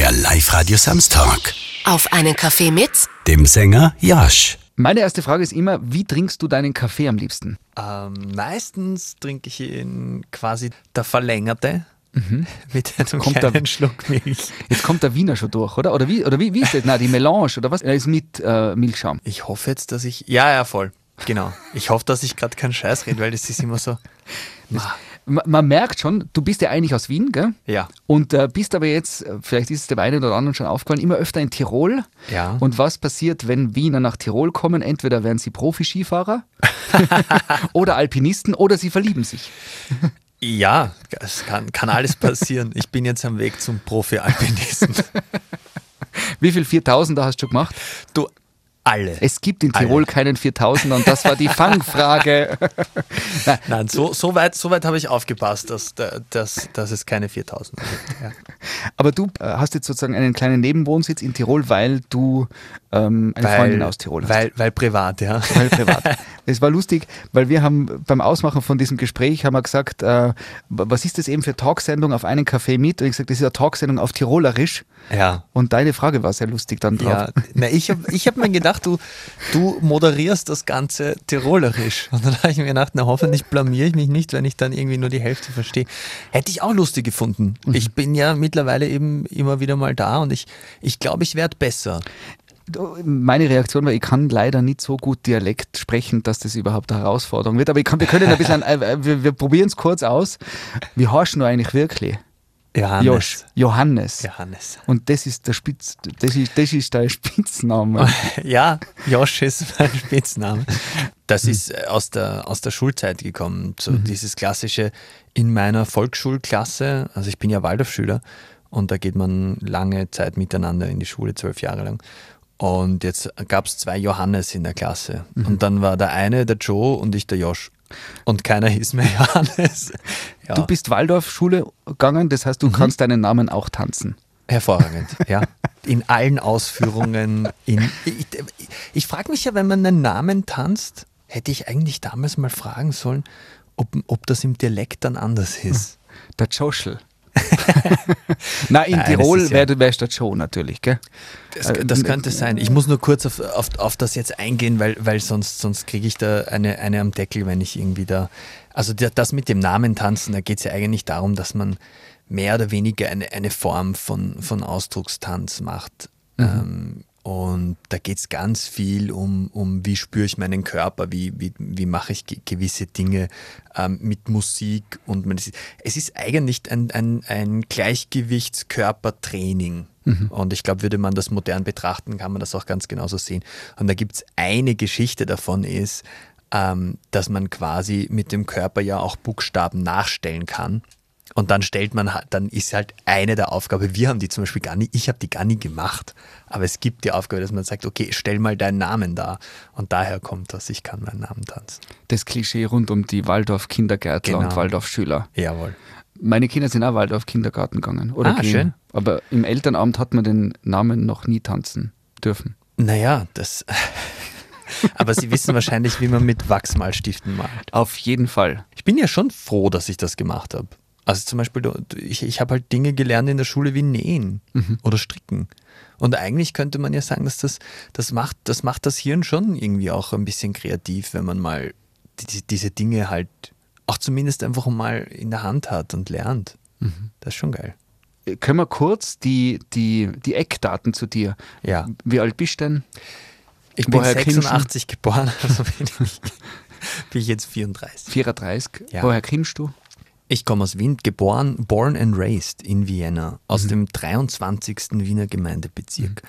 Der Live-Radio Samstag. Auf einen Kaffee mit Dem Sänger Jasch. Meine erste Frage ist immer, wie trinkst du deinen Kaffee am liebsten? Ähm, meistens trinke ich ihn quasi der Verlängerte mit einem Mhm. Kommt kleinen der- Schluck Milch. Jetzt kommt der Wiener schon durch, oder? Oder wie, oder wie, wie ist das? Nein, die Melange, oder was? Er ist mit äh, Milchschaum. Ich hoffe jetzt, dass ich. Ja, ja, voll. Genau. Ich hoffe, dass ich gerade keinen Scheiß rede, weil das ist immer so. Ma- Man merkt schon, du bist ja eigentlich aus Wien, gell? Ja. Und äh, bist aber jetzt, äh, vielleicht ist es dem einen oder anderen schon aufgefallen, immer öfter in Tirol. Ja. Und was passiert, wenn Wiener nach Tirol kommen? Entweder werden sie Profi-Skifahrer oder Alpinisten oder sie verlieben sich. Ja, es kann, kann alles passieren. Ich bin jetzt am Weg zum Profi-Alpinisten. Wie viel 4000er hast du schon gemacht? Du, alle. Es gibt in Alle. Tirol keinen 4000er und das war die Fangfrage. Nein, so, so weit, so weit habe ich aufgepasst, dass, dass, dass es keine 4000 gibt. Ja. Aber du äh, hast jetzt sozusagen einen kleinen Nebenwohnsitz in Tirol, weil du ähm, eine Freundin aus Tirol hast. Weil, weil privat, ja. Weil privat. Es war lustig, weil wir haben beim Ausmachen von diesem Gespräch haben wir gesagt, äh, was ist das eben für Talksendung auf einen Kaffee mit? Und ich gesagt, das ist eine Talksendung auf Tirolerisch. Ja. Und deine Frage war sehr lustig dann drauf. Ja, na, ich habe ich hab mir gedacht, du, du moderierst das Ganze tirolerisch. Und dann habe ich mir gedacht, na hoffentlich blamier ich mich nicht, wenn ich dann irgendwie nur die Hälfte verstehe. Hätte ich auch lustig gefunden. Ich bin ja mittlerweile eben immer wieder mal da und ich, ich glaube, ich werde besser. Meine Reaktion war, ich kann leider nicht so gut Dialekt sprechen, dass das überhaupt eine Herausforderung wird. Aber kann, wir können ein bisschen, äh, wir, wir probieren es kurz aus. Wie heißt du eigentlich wirklich? Johannes. Josh. Johannes. Johannes. Und das ist der Spitz, das ist, das ist dein Spitzname. Ja, Josh ist mein Spitzname. Das ist äh, aus der, aus der Schulzeit gekommen. So dieses klassische in meiner Volksschulklasse, also ich bin ja Waldorfschüler und da geht man lange Zeit miteinander in die Schule, zwölf Jahre lang. Und jetzt gab es zwei Johannes in der Klasse. Und dann war der eine der Joe und ich der Josh. Und keiner hieß mehr Johannes. Ja, Du bist Waldorfschule gegangen, das heißt, du Mhm. kannst deinen Namen auch tanzen. Hervorragend, ja. In allen Ausführungen. In, ich ich, ich frage mich ja, wenn man einen Namen tanzt, hätte ich eigentlich damals mal fragen sollen, ob, ob das im Dialekt dann anders ist. Der Joschel. Nein, in Nein, das Tirol ja- wäre wär der Joe natürlich, gell? Das, das könnte sein. Ich muss nur kurz auf, auf, auf das jetzt eingehen, weil, weil sonst, sonst kriege ich da eine, eine am Deckel, wenn ich irgendwie da. Also das mit dem Namen tanzen, da geht es ja eigentlich darum, dass man mehr oder weniger eine, eine Form von, von Ausdruckstanz macht. Ähm, und da geht es ganz viel um, um wie spüre ich meinen Körper, wie, wie, wie mache ich ge gewisse Dinge ähm, mit Musik. Und man, es ist- eigentlich ein, ein, ein Gleichgewichtskörpertraining. Und ich glaube, würde man das modern betrachten, kann man das auch ganz genauso sehen. Und da gibt es eine Geschichte davon ist, ähm, dass man quasi mit dem Körper ja auch Buchstaben nachstellen kann. Und dann stellt man, halt- dann ist halt eine der Aufgaben, wir haben die zum Beispiel gar nie, ich habe die gar nie gemacht, aber es gibt die Aufgabe, dass man sagt, okay, stell mal deinen Namen da. Und daher kommt das, ich kann meinen Namen tanzen. Das Klischee rund um die Waldorf-Kindergärtler Genau. und Waldorf-Schüler. Jawohl. Meine Kinder sind auch Waldorf-Kindergarten gegangen. Oder Ah, gehen. schön. Aber im Elternabend hat man den Namen noch nie tanzen dürfen. Naja, das. aber Sie wissen wahrscheinlich, wie man mit Wachsmalstiften malt. Auf jeden Fall. Ich bin ja schon froh, dass ich das gemacht habe. Also zum Beispiel, ich, ich habe halt Dinge gelernt in der Schule wie Nähen oder Stricken. Und eigentlich könnte man ja sagen, dass das, das, macht, das macht das Hirn schon irgendwie auch ein bisschen kreativ, wenn man mal die, diese Dinge halt auch zumindest einfach mal in der Hand hat und lernt. Das ist schon geil. Können wir kurz die, die, die Eckdaten zu dir? Ja. Wie alt bist du denn? Ich bin Woher du- 86 geboren, also bin ich, bin ich jetzt 34. 34. Ja. Woher kennst du? Ich komme aus Wien, geboren, born and raised in Vienna, aus dem 23. Wiener Gemeindebezirk.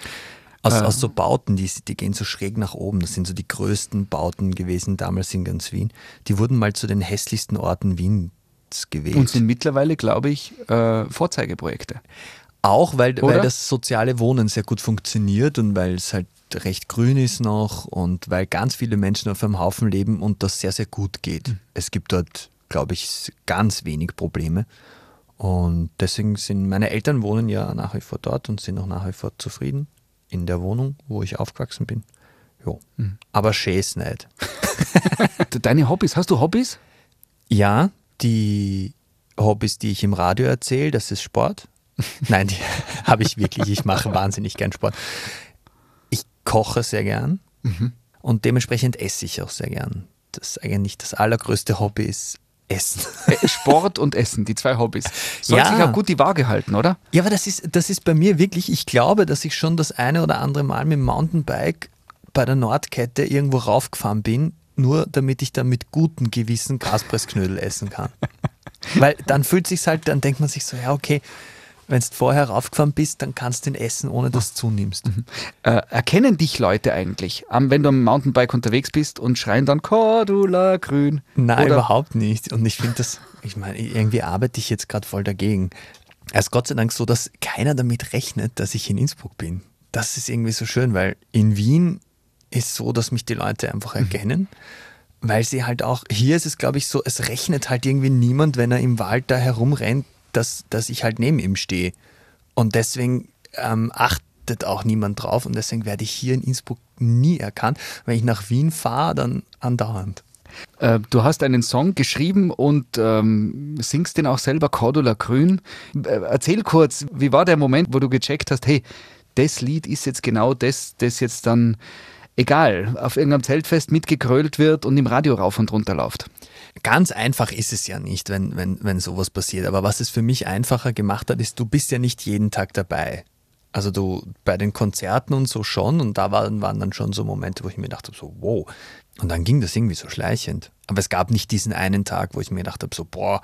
Aus, aus so Bauten, die, die gehen so schräg nach oben. Das sind so die größten Bauten gewesen damals in ganz Wien. Die wurden mal zu den hässlichsten Orten Wiens gewählt. Und sind mittlerweile, glaube ich, äh, Vorzeigeprojekte. Auch weil, Oder? weil das soziale Wohnen sehr gut funktioniert und weil es halt recht grün ist noch und weil ganz viele Menschen auf einem Haufen leben und das sehr, sehr gut geht. Es gibt dort, glaube ich, ganz wenig Probleme. Und deswegen sind meine Eltern wohnen ja nach wie vor dort und sind auch nach wie vor zufrieden in der Wohnung, wo ich aufgewachsen bin. Jo. Aber schön ist nicht. Deine Hobbys, hast du Hobbys? Ja, die Hobbys, die ich im Radio erzähle, das ist Sport. Nein, die habe ich wirklich. Ich mache wahnsinnig gern Sport. Ich koche sehr gern und dementsprechend esse ich auch sehr gern. Das ist eigentlich das allergrößte Hobby ist Essen. Äh, Sport und Essen, die zwei Hobbys. Soll Ja. sich auch gut die Waage halten, oder? Ja, aber das ist, das ist bei mir wirklich, ich glaube, dass ich schon das eine oder andere Mal mit dem Mountainbike bei der Nordkette irgendwo raufgefahren bin, nur damit ich dann mit gutem Gewissen Kaspressknödel essen kann. Weil dann fühlt sich's halt, dann denkt man sich so, ja, okay, wenn du vorher raufgefahren bist, dann kannst du den essen, ohne dass du zunimmst. Äh, erkennen dich Leute eigentlich, am- wenn du am Mountainbike unterwegs bist und schreien dann Cordula grün? Nein, Oder- überhaupt nicht. Und ich finde das, ich meine, irgendwie arbeite ich jetzt gerade voll dagegen. Es ist Gott sei Dank so, dass keiner damit rechnet, dass ich in Innsbruck bin. Das ist irgendwie so schön, weil in Wien ist so, dass mich die Leute einfach erkennen. Weil sie halt auch, hier ist es glaube ich so, es rechnet halt irgendwie niemand, wenn er im Wald da herumrennt, dass, dass ich halt neben ihm stehe. Und deswegen ähm, achtet auch niemand drauf und deswegen werde ich hier in Innsbruck nie erkannt. Wenn ich nach Wien fahre, dann andauernd. Äh, du hast einen Song geschrieben und ähm, singst den auch selber, Cordula Grün. Äh, erzähl kurz, wie war der Moment, wo du gecheckt hast, hey, das Lied ist jetzt genau das, das jetzt dann, egal, auf irgendeinem Zeltfest mitgekrölt wird und im Radio rauf und runter läuft. Ganz einfach ist es ja nicht, wenn, wenn, wenn sowas passiert. Aber was es für mich einfacher gemacht hat, ist, du bist ja nicht jeden Tag dabei. Also du bei den Konzerten und so schon und da waren, waren dann schon so Momente, wo ich mir dachte, so wow. Und dann ging das irgendwie so schleichend. Aber es gab nicht diesen einen Tag, wo ich mir gedacht habe, so boah,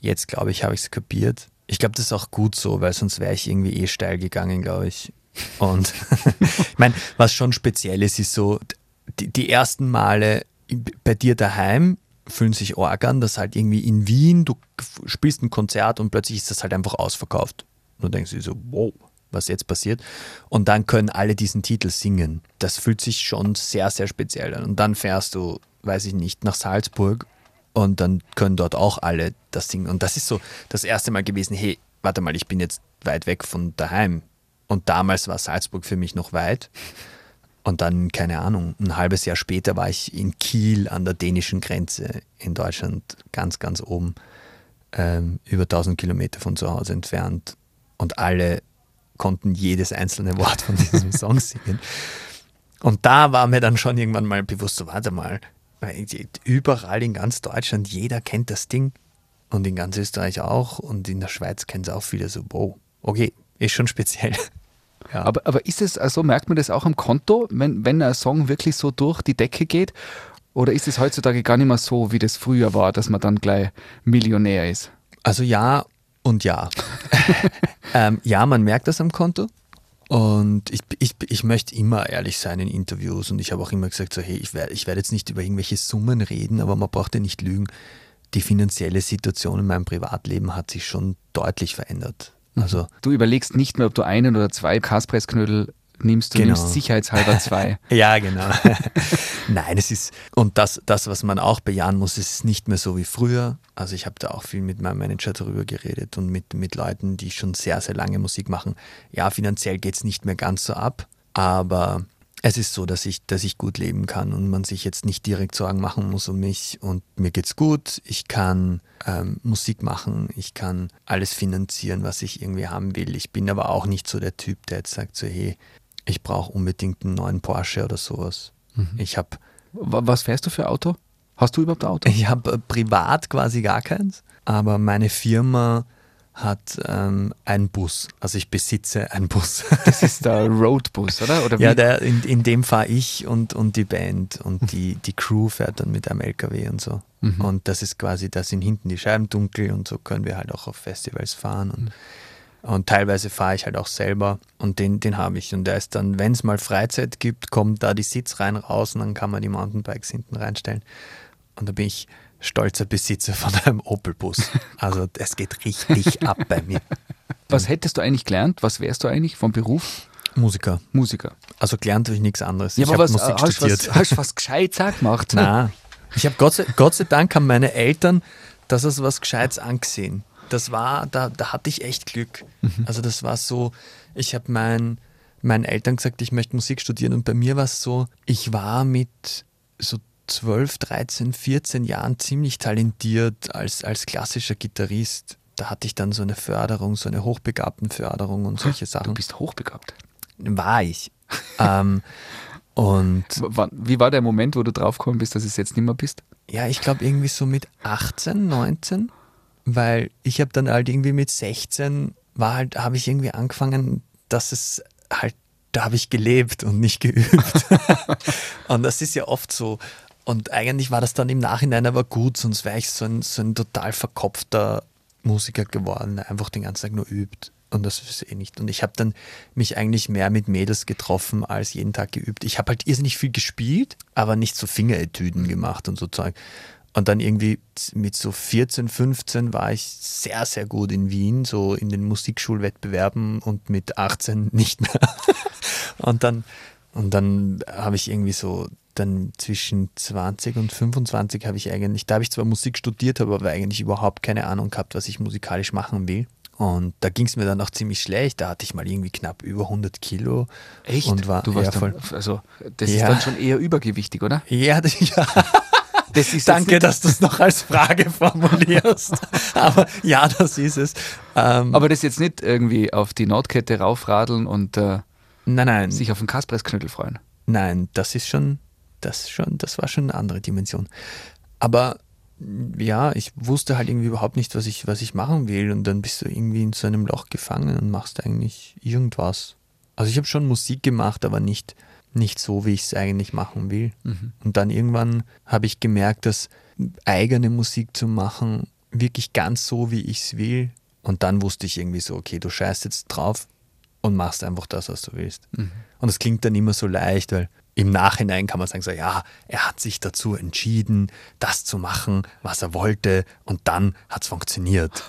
jetzt glaube ich, habe ich es kapiert. Ich glaube, das ist auch gut so, weil sonst wäre ich irgendwie eh steil gegangen, glaube ich. Und ich meine, was schon speziell ist, ist so, die, die ersten Male bei dir daheim fühlen sich arg an, dass halt irgendwie in Wien, du spielst ein Konzert und plötzlich ist das halt einfach ausverkauft. Und du denkst dir so, wow, was jetzt passiert. Und dann können alle diesen Titel singen. Das fühlt sich schon sehr, sehr speziell an. Und dann fährst du, weiß ich nicht, nach Salzburg und dann können dort auch alle das singen. Und das ist so das erste Mal gewesen, hey, warte mal, ich bin jetzt weit weg von daheim. Und damals war Salzburg für mich noch weit. Und dann, keine Ahnung, ein halbes Jahr später war ich in Kiel an der dänischen Grenze in Deutschland, ganz, ganz oben, ähm, über 1000 Kilometer von zu Hause entfernt. Und alle konnten jedes einzelne Wort von diesem Song singen. Und da war mir dann schon irgendwann mal bewusst, so warte mal, überall in ganz Deutschland, jeder kennt das Ding. Und in ganz Österreich auch. Und in der Schweiz kennen es auch viele so, wow, okay, ist schon speziell. Ja. Aber, aber ist es, also merkt man das auch am Konto, wenn, wenn ein Song wirklich so durch die Decke geht? Oder ist es heutzutage gar nicht mehr so, wie das früher war, dass man dann gleich Millionär ist? Also ja und ja. ähm, ja, man merkt das am Konto. Und ich, ich, ich möchte immer ehrlich sein in Interviews und ich habe auch immer gesagt, so hey, ich werde ich werd jetzt nicht über irgendwelche Summen reden, aber man braucht ja nicht lügen. Die finanzielle Situation in meinem Privatleben hat sich schon deutlich verändert. Also Du überlegst nicht mehr, ob du einen oder zwei Kaspressknödel nimmst, du Genau. nimmst sicherheitshalber zwei. Ja, genau. Nein, es ist, und das, das, was man auch bejahen muss, ist nicht mehr so wie früher. Also ich habe da auch viel mit meinem Manager darüber geredet und mit, mit Leuten, die schon sehr, sehr lange Musik machen. Ja, finanziell geht es nicht mehr ganz so ab, aber es ist so, dass ich, dass ich gut leben kann und man sich jetzt nicht direkt Sorgen machen muss um mich und mir geht's gut. Ich kann ähm, Musik machen, ich kann alles finanzieren, was ich irgendwie haben will. Ich bin aber auch nicht so der Typ, der jetzt sagt so, hey, ich brauche unbedingt einen neuen Porsche oder sowas. Ich habe Wa- Was fährst du für Auto? Hast du überhaupt ein Auto? ich hab, äh, privat quasi gar keins, aber meine Firma hat ähm, einen Bus. Also ich besitze einen Bus. Das ist der Roadbus, oder? oder ja, der, in, in dem fahre ich und, und die Band und die, die Crew fährt dann mit einem LKW und so. Und das ist quasi, da sind hinten die Scheiben dunkel und so können wir halt auch auf Festivals fahren. Und, und teilweise fahre ich halt auch selber und den, den habe ich. Und der ist dann, wenn es mal Freizeit gibt, kommt da die Sitzreihen raus und dann kann man die Mountainbikes hinten reinstellen. Und da bin ich stolzer Besitzer von einem Opel-Bus. Also es geht richtig ab bei mir. Was hättest du eigentlich gelernt? Was wärst du eigentlich vom Beruf? Musiker. Musiker. Also gelernt habe ich nichts anderes. Ja, ich aber habe was, Musik hast, studiert. was, hast du was Gescheites gemacht? Na, ich habe Gott, sei- Gott sei Dank haben meine Eltern das als was Gescheites angesehen. Das war, da, da hatte ich echt Glück. Also das war so, ich habe mein, meinen Eltern gesagt, ich möchte Musik studieren und bei mir war es so, ich war mit so 12, 13, 14 Jahren ziemlich talentiert als, als klassischer Gitarrist da hatte ich dann so eine Förderung, so eine Hochbegabtenförderung und solche Sachen. Du bist hochbegabt. War ich. ähm, und Wie war der Moment, wo du draufgekommen bist, dass es jetzt nicht mehr bist? ja, ich glaube irgendwie so mit 18, 19, weil ich habe dann halt irgendwie mit 16 war halt, habe ich irgendwie angefangen, dass es halt, da habe ich gelebt und nicht geübt. und das ist ja oft so. Und eigentlich war das dann im Nachhinein aber gut, sonst wäre ich so ein, so ein total verkopfter Musiker geworden, der einfach den ganzen Tag nur übt. Und das ist eh nicht. Und ich habe dann mich eigentlich mehr mit Mädels getroffen als jeden Tag geübt. Ich habe halt irrsinnig viel gespielt, aber nicht so Fingeretüden gemacht und so Zeug. Und dann irgendwie mit so 14, 15 war ich sehr, sehr gut in Wien, so in den Musikschulwettbewerben und mit 18 nicht mehr. und dann, und dann habe ich irgendwie so, dann zwischen 20 und 25 habe ich eigentlich, da habe ich zwar Musik studiert, habe aber eigentlich überhaupt keine Ahnung gehabt, was ich musikalisch machen will. Und da ging es mir dann auch ziemlich schlecht. Da hatte ich mal irgendwie knapp über 100 Kilo. Und war, du warst ja, voll. dann, also das Ja. ist dann schon eher übergewichtig, oder? Ja, das- ja. Das ist Danke, dass du es noch als Frage formulierst. Aber ja, das ist es. Ähm, aber das jetzt nicht irgendwie auf die Nordkette raufradeln und äh, nein, nein, sich auf den Kaspressknödel freuen. nein, das ist schon, das schon, das war schon eine andere Dimension. Aber ja, ich wusste halt irgendwie überhaupt nicht, was ich, was ich machen will. Und dann bist du irgendwie in so einem Loch gefangen und machst eigentlich irgendwas. Also ich habe schon Musik gemacht, aber nicht, nicht so, wie ich es eigentlich machen will. Und dann irgendwann habe ich gemerkt, dass eigene Musik zu machen, wirklich ganz so, wie ich es will. Und dann wusste ich irgendwie so, okay, du scheißt jetzt drauf und machst einfach das, was du willst. Und das klingt dann immer so leicht, weil im Nachhinein kann man sagen, so ja, er hat sich dazu entschieden, das zu machen, was er wollte, und dann hat es funktioniert.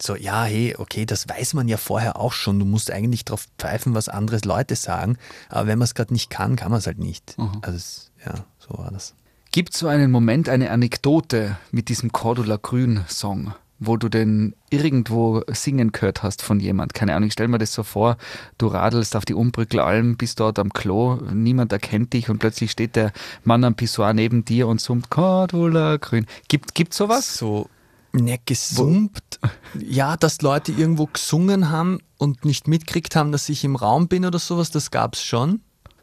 So, ja, hey, okay, das weiß man ja vorher auch schon. Du musst eigentlich drauf pfeifen, was andere Leute sagen. Aber wenn man es gerade nicht kann, kann man es halt nicht. Also, es, ja, so war das. Gibt es so einen Moment, eine Anekdote mit diesem Cordula Grün Song, wo du den irgendwo singen gehört hast von jemand? Keine Ahnung, ich stell mir das so vor, du radelst auf die Umbrückelalm, bist dort am Klo, niemand erkennt dich und plötzlich steht der Mann am Pissoir neben dir und summt Cordula Grün. Gibt gibt's sowas? So, ne, gesummt. Ja, dass Leute irgendwo gesungen haben und nicht mitgekriegt haben, dass ich im Raum bin oder sowas, das gab's schon.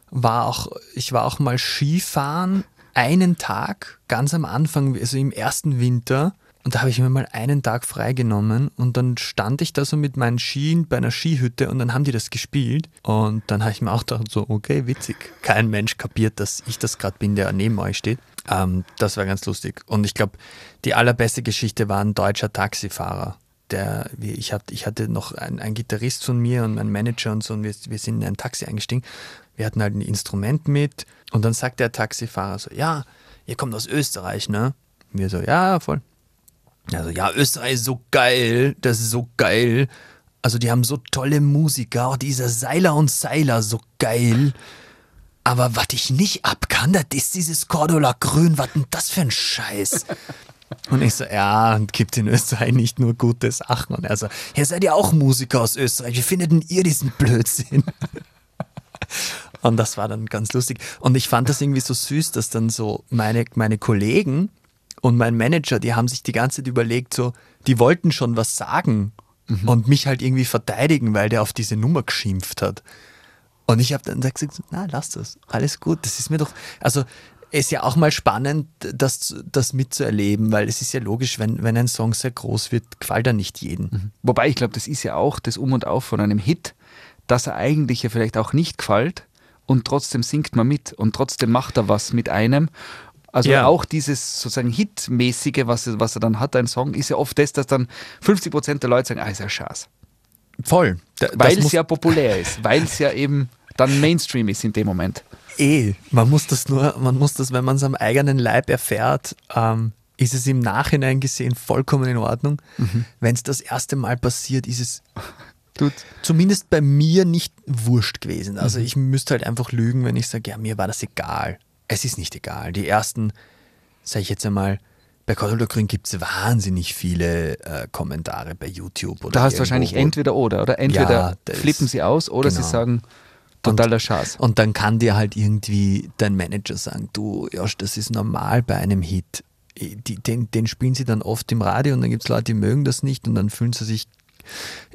War auch, ich war auch mal Skifahren, einen Tag, ganz am Anfang, also im ersten Winter. Und da habe ich mir mal einen Tag freigenommen und dann stand ich da so mit meinen Skien bei einer Skihütte und dann haben die das gespielt. Und dann habe ich mir auch gedacht, so, okay, witzig. Kein Mensch kapiert, dass ich das gerade bin, der neben euch steht. Ähm, das war ganz lustig. Und ich glaube, die allerbeste Geschichte war ein deutscher Taxifahrer. Der, ich, hatte, ich hatte noch einen, einen Gitarrist von mir und meinen Manager und so und wir, wir sind in ein Taxi eingestiegen. Wir hatten halt ein Instrument mit und dann sagt der Taxifahrer so, ja, ihr kommt aus Österreich, ne? Wir so, ja, voll. Also ja, Österreich ist so geil, das ist so geil. Also die haben so tolle Musiker, auch dieser Seiler und Seiler, so geil. Aber was ich nicht ab kann, das ist dieses Cordula Grün, was denn das für ein Scheiß? Und ich so, ja, und gibt in Österreich nicht nur gute Sachen. Und er so, ja, seid ihr auch Musiker aus Österreich? Wie findet denn ihr diesen Blödsinn? Und das war dann ganz lustig. Und ich fand das irgendwie so süß, dass dann so meine, meine Kollegen und mein Manager, die haben sich die ganze Zeit überlegt, so, die wollten schon was sagen und mich halt irgendwie verteidigen, weil der auf diese Nummer geschimpft hat. Und ich habe dann gesagt, na, lass das, alles gut, das ist mir doch, also ist ja auch mal spannend, das, das mitzuerleben, weil es ist ja logisch, wenn, wenn ein Song sehr groß wird, gefällt er nicht jedem. Wobei ich glaube, das ist ja auch das Um und Auf von einem Hit, dass er eigentlich ja vielleicht auch nicht gefällt und trotzdem singt man mit und trotzdem macht er was mit einem. Also Ja. auch dieses sozusagen Hitmäßige, was, er- was er dann hat, ein Song, ist ja oft das, dass dann 50 Prozent der Leute sagen, ah, ist ja Schaß. Voll. Da- Weil es ja populär ist, weil es ja eben dann Mainstream ist in dem Moment. Eh, man muss das nur, man muss das, wenn man es am eigenen Leib erfährt, ähm, ist es im Nachhinein gesehen vollkommen in Ordnung. Wenn es das erste Mal passiert, ist es Tut. zumindest bei mir nicht wurscht gewesen. Also ich müsste halt einfach lügen, wenn ich sage, ja, mir war das egal. Es ist nicht egal. Die ersten, sage ich jetzt einmal, bei Cordula Grün gibt es wahnsinnig viele äh, Kommentare bei YouTube. Oder Da hast du wahrscheinlich entweder oder. Oder entweder Ja, flippen ist- sie aus oder sie genau. sagen, totaler Schaß. Und dann kann dir halt irgendwie dein Manager sagen, du, Josh, das ist normal bei einem Hit. den, den spielen sie dann oft im Radio und dann gibt es Leute, die mögen das nicht und dann fühlen sie sich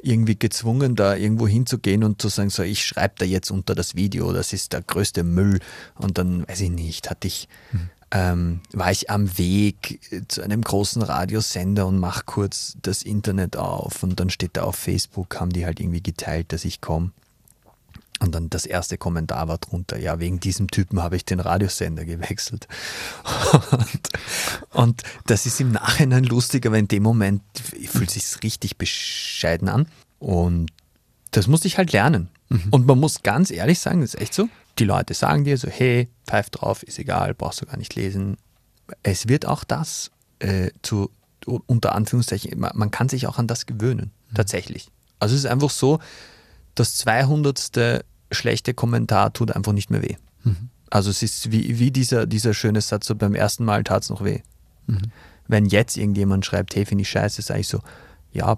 irgendwie gezwungen, da irgendwo hinzugehen und zu sagen, so, ich schreibe da jetzt unter das Video, das ist der größte Müll. Und dann, weiß ich nicht, hatte ich, mhm. ähm, war ich am Weg zu einem großen Radiosender und mache kurz das Internet auf und dann steht da auf Facebook, haben die halt irgendwie geteilt, dass ich komme. Und dann das erste Kommentar war drunter, ja, wegen diesem Typen habe ich den Radiosender gewechselt. Und, und, das ist im Nachhinein lustig, aber in dem Moment fühlt es sich richtig bescheiden an. Und das musste ich halt lernen. Mhm. Und man muss ganz ehrlich sagen, das ist echt so. Die Leute sagen dir so, hey, pfeif drauf, ist egal, brauchst du gar nicht lesen. Es wird auch das äh, zu, unter Anführungszeichen, man kann sich auch an das gewöhnen, mhm. tatsächlich. Also es ist einfach so, das 200. schlechte Kommentar tut einfach nicht mehr weh. Mhm. Also es ist wie, wie dieser, dieser schöne Satz, so beim ersten Mal tat es noch weh. Mhm. Wenn jetzt irgendjemand schreibt, hey, finde ich scheiße, sage ich so, ja,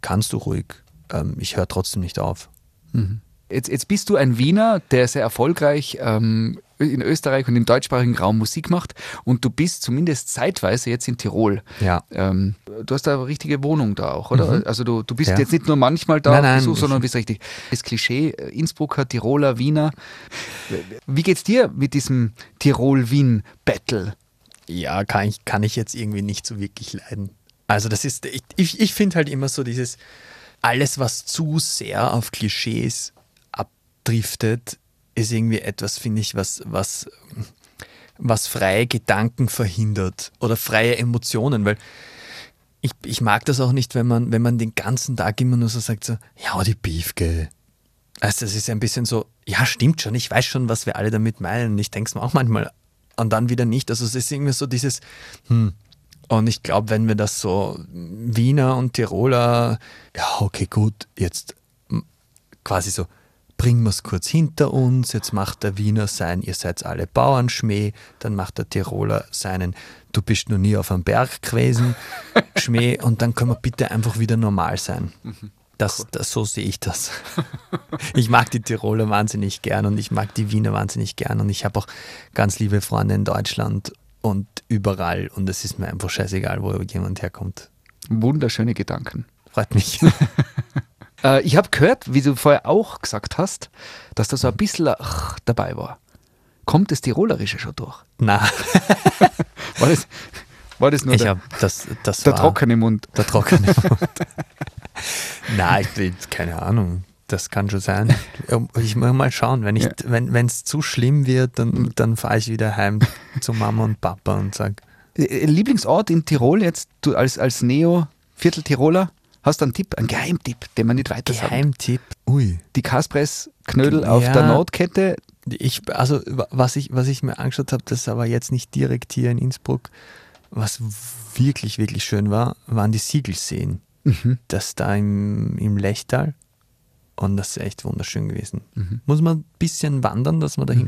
kannst du ruhig, ähm, ich höre trotzdem nicht auf. Mhm. Jetzt, jetzt bist du ein Wiener, der sehr erfolgreich ähm, in Österreich und im deutschsprachigen Raum Musik macht und du bist zumindest zeitweise jetzt in Tirol. Ja. Ähm, du hast da eine richtige Wohnung da auch, oder? Mhm. Also du, du bist ja. jetzt nicht nur manchmal da nein, nein, Besuch, sondern bist richtig. Das Klischee äh, Innsbrucker, Tiroler, Wiener. Wie geht's dir mit diesem Tirol-Wien-Battle? Ja, kann ich, kann ich jetzt irgendwie nicht so wirklich leiden. Also das ist, ich, ich, ich finde halt immer so dieses, alles was zu sehr auf Klischees abdriftet, ist irgendwie etwas, finde ich, was, was, was freie Gedanken verhindert oder freie Emotionen, weil ich, ich mag das auch nicht, wenn man, wenn man den ganzen Tag immer nur so sagt, so, ja, die Beefke. Also das ist ein bisschen so, ja, stimmt schon, ich weiß schon, was wir alle damit meinen. Ich denke es mir auch manchmal und dann wieder nicht. Also es ist irgendwie so dieses, hm. Und ich glaube, wenn wir das so Wiener und Tiroler, ja, okay, gut, jetzt quasi so, bringen wir es kurz hinter uns, jetzt macht der Wiener sein, ihr seid alle Bauernschmäh, dann macht der Tiroler seinen, du bist noch nie auf einem Berg gewesen, Schmäh, und dann können wir bitte einfach wieder normal sein. Das, das, so sehe ich das. Ich mag die Tiroler wahnsinnig gern und ich mag die Wiener wahnsinnig gern und ich habe auch ganz liebe Freunde in Deutschland und überall und es ist mir einfach scheißegal, wo jemand herkommt. Wunderschöne Gedanken. Freut mich. Äh, ich habe gehört, wie du vorher auch gesagt hast, dass da so ein bisschen ach, dabei war. Kommt das Tirolerische schon durch? Na. war, das, war das nur ich der, das, das der trockene Mund? Der trockene Mund. Nein, ich bin, keine Ahnung. Das kann schon sein. Ich muss mal schauen, wenn es ja. wenn, zu schlimm wird, dann, dann fahre ich wieder heim zu Mama und Papa und sage. Äh, Lieblingsort in Tirol jetzt, du als, als Neo-Viertel-Tiroler? Hast du einen Tipp, einen Geheimtipp, den man nicht weiter sagt? Geheimtipp? Ui. Die Kaspress-Knödel ja, auf der Notkette. Ich, also, was ich, was ich mir angeschaut habe, das ist aber jetzt nicht direkt hier in Innsbruck. Was wirklich, wirklich schön war, waren die Siegelseen. Mhm. Das da im, im Lechtal. Und das ist echt wunderschön gewesen. Mhm. Muss man ein bisschen wandern, dass man da mhm.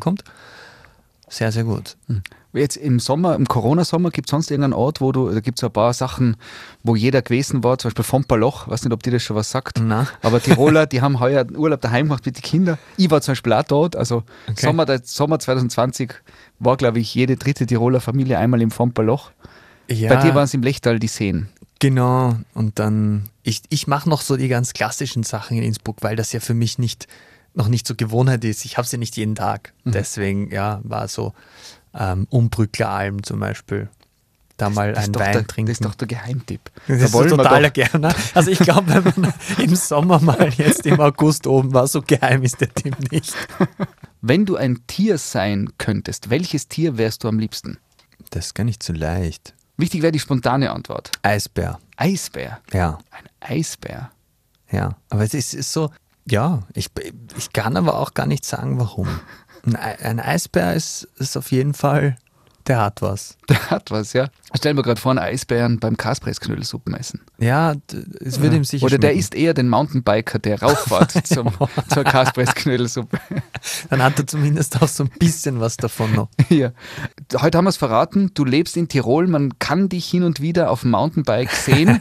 Sehr, sehr gut. Mhm. Jetzt im Sommer, im Corona-Sommer, gibt es sonst irgendeinen Ort, wo du, da gibt es ein paar Sachen, wo jeder gewesen war, zum Beispiel Fompaloch, weiß nicht, ob dir das schon was sagt. Na. Aber Tiroler, die haben heuer Urlaub daheim gemacht mit den Kindern. Ich war zum Beispiel auch dort, also okay. Sommer, der, Sommer 2020 war, glaube ich, jede dritte Tiroler Familie einmal im Fompaloch. Ja. Bei dir waren es im Lechtal die Seen. Genau, und dann, ich, ich mache noch so die ganz klassischen Sachen in Innsbruck, weil das ja für mich nicht, noch nicht so Gewohnheit ist. Ich habe sie nicht jeden Tag. Mhm. Deswegen, ja, war so ähm, Umbrückleralm zum Beispiel. Da mal ein Wein der, trinken. Das ist doch der Geheimtipp. Das da ist so total gerne. Also ich glaube, wenn man im Sommer mal jetzt im August oben war, so geheim ist der Tipp nicht. Wenn du ein Tier sein könntest, welches Tier wärst du am liebsten? Das ist gar nicht so leicht. Wichtig wäre die spontane Antwort. Eisbär. Eisbär? Ja. Ein Eisbär? Ja, aber es ist, ist so, ja, ich, ich kann aber auch gar nicht sagen, warum. Ein Eisbär ist, ist auf jeden Fall, der hat was. Der hat was, ja. Stell mir gerade vor, einen Eisbären beim Kaspressknödelsuppen essen. Ja, es wird ja. ihm sicher Oder schmecken. der ist eher den Mountainbiker, der rauffahrt zum, zur Kaspressknödelsuppe. Dann hat er zumindest auch so ein bisschen was davon noch. Ja. Heute haben wir es verraten, du lebst in Tirol, man kann dich hin und wieder auf dem Mountainbike sehen.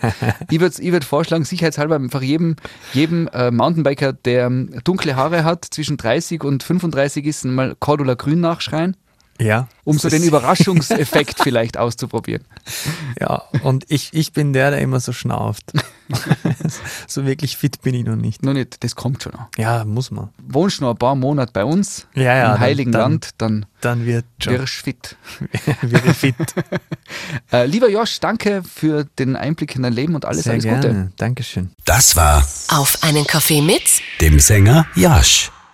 ich würde ich würd vorschlagen, sicherheitshalber einfach jedem, jedem äh, Mountainbiker, der dunkle Haare hat, zwischen 30 und 35 ist, mal Cordula Grün nachschreien. Ja. Um so den Überraschungseffekt vielleicht auszuprobieren. Ja, und ich, ich bin der, der immer so schnauft. so wirklich fit bin ich noch nicht. Nur nicht, das kommt schon noch. Ja, muss man. Wohnst noch ein paar Monate bei uns Ja, ja, im dann- Heiligen dann- Land, dann Dann wird schon. wirst du fit. Wäre fit. Äh, lieber Josh, danke für den Einblick in dein Leben und alles, Sehr alles gerne. Gute. Dankeschön. Das war Auf einen Kaffee mit dem Sänger Jasch.